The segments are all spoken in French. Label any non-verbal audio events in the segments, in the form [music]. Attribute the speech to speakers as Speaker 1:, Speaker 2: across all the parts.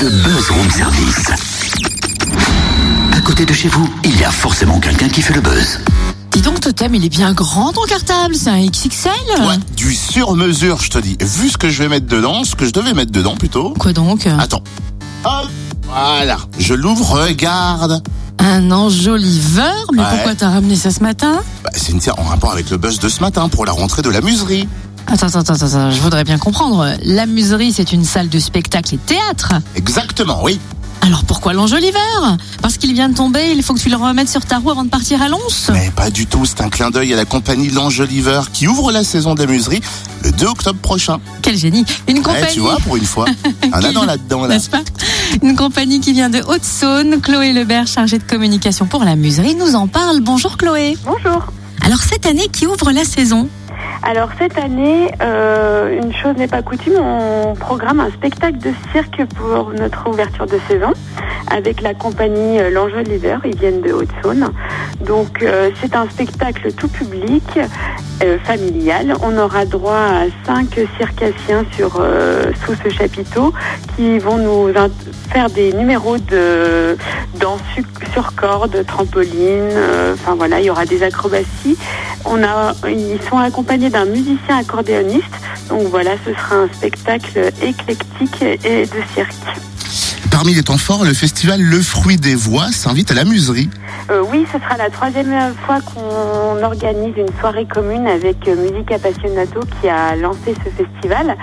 Speaker 1: le buzz room service. À côté de chez vous, il y a forcément quelqu'un qui fait le buzz.
Speaker 2: Dis donc, Totem, il est bien grand ton cartable, c'est un XXL
Speaker 3: Ouais, du sur-mesure, je te dis. Vu ce que je vais mettre dedans, ce que je devais mettre dedans plutôt.
Speaker 2: Quoi donc?
Speaker 3: Attends. Hop, voilà. Je l'ouvre, regarde.
Speaker 2: Un enjoliveur Mais
Speaker 3: Ouais.
Speaker 2: pourquoi t'as ramené ça ce matin?
Speaker 3: Bah, c'est une en rapport avec le buzz de ce matin pour la rentrée de la muserie.
Speaker 2: Attends, attends, attends, attends, je voudrais bien comprendre. La muserie, c'est une salle de spectacle et théâtre.
Speaker 3: Exactement, oui.
Speaker 2: Alors pourquoi l'enjoliveur? Parce qu'il vient de tomber, il faut que tu le remettes sur ta roue avant de partir à Lons?
Speaker 3: Mais pas du tout, c'est un clin d'œil à la compagnie L'Angeliver qui ouvre la saison de la muserie le 2 octobre prochain.
Speaker 2: Quel génie Une
Speaker 3: Ouais,
Speaker 2: compagnie
Speaker 3: tu vois, pour une fois. [laughs] Un Adam là-dedans, là.
Speaker 2: N'est-ce pas? Une compagnie qui vient de Haute-Saône. Chloé Lebert, chargée de communication pour la muserie, nous en parle. Bonjour Chloé.
Speaker 4: Bonjour.
Speaker 2: Alors cette année, qui ouvre la saison?
Speaker 4: Alors cette année, euh, une chose n'est pas coutume, on programme un spectacle de cirque pour notre ouverture de saison avec la compagnie euh, L'Angeliver, ils viennent de Haute-Saône. Donc euh, c'est un spectacle tout public, familial. On aura droit à cinq circassiens sur, sous ce chapiteau qui vont nous faire des numéros de danse su- sur corde, trampoline, enfin voilà, il y aura des acrobaties. Ils sont accompagnés d'un musicien accordéoniste. Donc voilà, ce sera un spectacle éclectique et de cirque.
Speaker 3: Parmi les temps forts, le festival Le Fruit des Voix s'invite à la muserie.
Speaker 4: Euh, oui, ce sera la troisième fois qu'on organise une soirée commune avec euh, Musique Appassionato qui a lancé ce festival.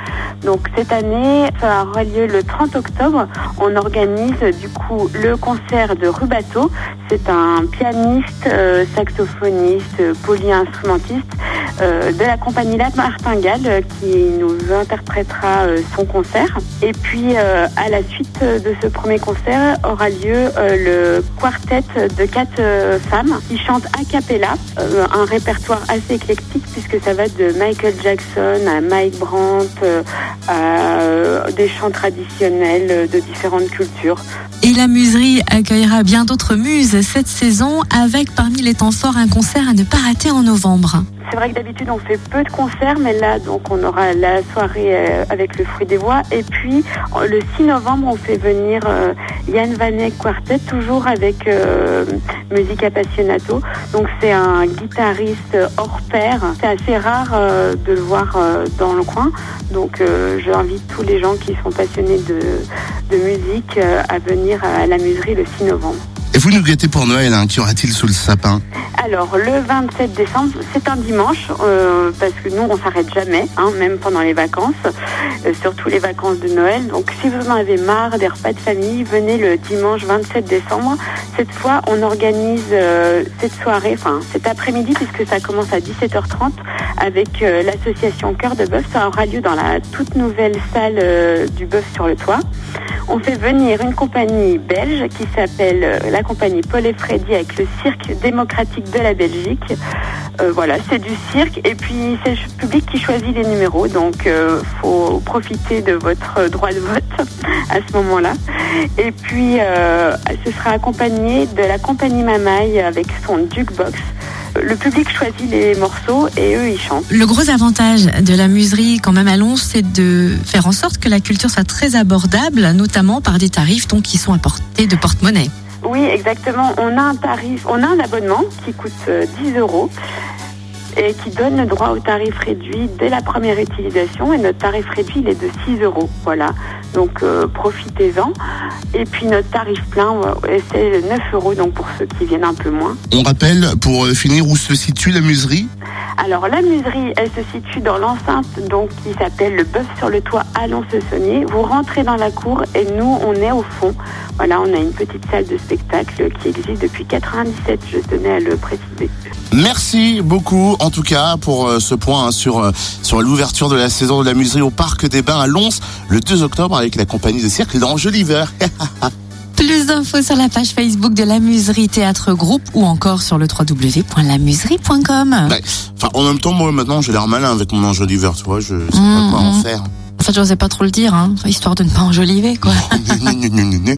Speaker 4: Donc cette année, ça aura lieu le 30 octobre. On organise du coup le concert de Rubato. C'est un pianiste, euh, saxophoniste, polyinstrumentiste de la compagnie La Martingale qui nous interprétera son concert. Et puis à la suite de ce premier concert aura lieu euh, le quartet de quatre euh, femmes qui chantent a cappella, euh, un répertoire assez éclectique puisque ça va de Michael Jackson à Mike Brandt, à des chants traditionnels de différentes cultures.
Speaker 2: Et la muserie accueillera bien d'autres muses cette saison avec parmi les temps forts un concert à ne pas rater en novembre.
Speaker 4: C'est vrai que d'habitude on fait peu de concerts, mais là donc on aura la soirée avec le fruit des voix. Et puis le 6 novembre on fait venir euh, Yann Vanek Quartet, toujours avec euh, Musique Appassionato. Donc c'est un guitariste hors pair. C'est assez rare euh, de le voir dans le coin. Donc j'invite tous les gens qui sont passionnés de, de musique à venir à la muserie le 6 novembre.
Speaker 3: Et vous nous gâtez pour Noël, hein, qu'y aura-t-il sous le sapin
Speaker 4: Alors, le 27 décembre, c'est un dimanche, euh, parce que nous, on s'arrête jamais, hein, même pendant les vacances, euh, surtout les vacances de Noël. Donc, si vous en avez marre des repas de famille, venez le dimanche 27 décembre. Cette fois, on organise euh, cette soirée, enfin, cet après-midi, puisque ça commence à 17h30, avec l'association Cœur de Bœuf. Ça aura lieu dans la toute nouvelle salle du Bœuf sur le toit. On fait venir une compagnie belge qui s'appelle euh, la compagnie Paul et Freddy avec le cirque démocratique de la Belgique. Euh, voilà, c'est du cirque et puis c'est le public qui choisit les numéros, donc euh, faut profiter de votre droit de vote [laughs] à ce moment-là. Et puis ce sera accompagné de la compagnie Mamaï avec son jukebox. Le public choisit les morceaux et eux ils chantent.
Speaker 2: Le gros avantage de la muserie, quand même à Lons, c'est de faire en sorte que la culture soit très abordable, notamment par des tarifs donc, qui sont à portée de porte-monnaie.
Speaker 4: Oui, exactement. On a un tarif, on a un abonnement qui coûte euh, 10 euros et qui donne le droit au tarif réduit dès la première utilisation. Et notre tarif réduit, il est de 6 euros. Voilà. Donc euh, profitez-en. Et puis notre tarif plein, ouais, c'est 9 euros, donc pour ceux qui viennent un peu moins.
Speaker 3: On rappelle, pour euh, finir, où se situe la muserie?
Speaker 4: Alors la muserie, elle se situe dans l'enceinte donc qui s'appelle le Bœuf sur le toit à Lons-le-Saunier. Vous rentrez dans la cour et nous on est au fond. Voilà, on a une petite salle de spectacle qui existe depuis 97. Je tenais à le préciser.
Speaker 3: Merci beaucoup, en tout cas, pour euh, ce point hein, sur, euh, sur l'ouverture de la saison de la muserie au Parc des Bains à Lons, le 2 octobre, avec la compagnie de cirque L'Angeliver. [laughs]
Speaker 2: Plus d'infos sur la page Facebook de la Muserie Théâtre Groupe ou encore sur le www.lamuserie.com.
Speaker 3: Ouais. Enfin, en même temps, moi, maintenant, j'ai l'air malin avec mon Angeliver, tu vois, je sais pas quoi en faire.
Speaker 2: En fait, j'osais pas trop le dire, hein, histoire de ne pas enjoliver, quoi. [laughs]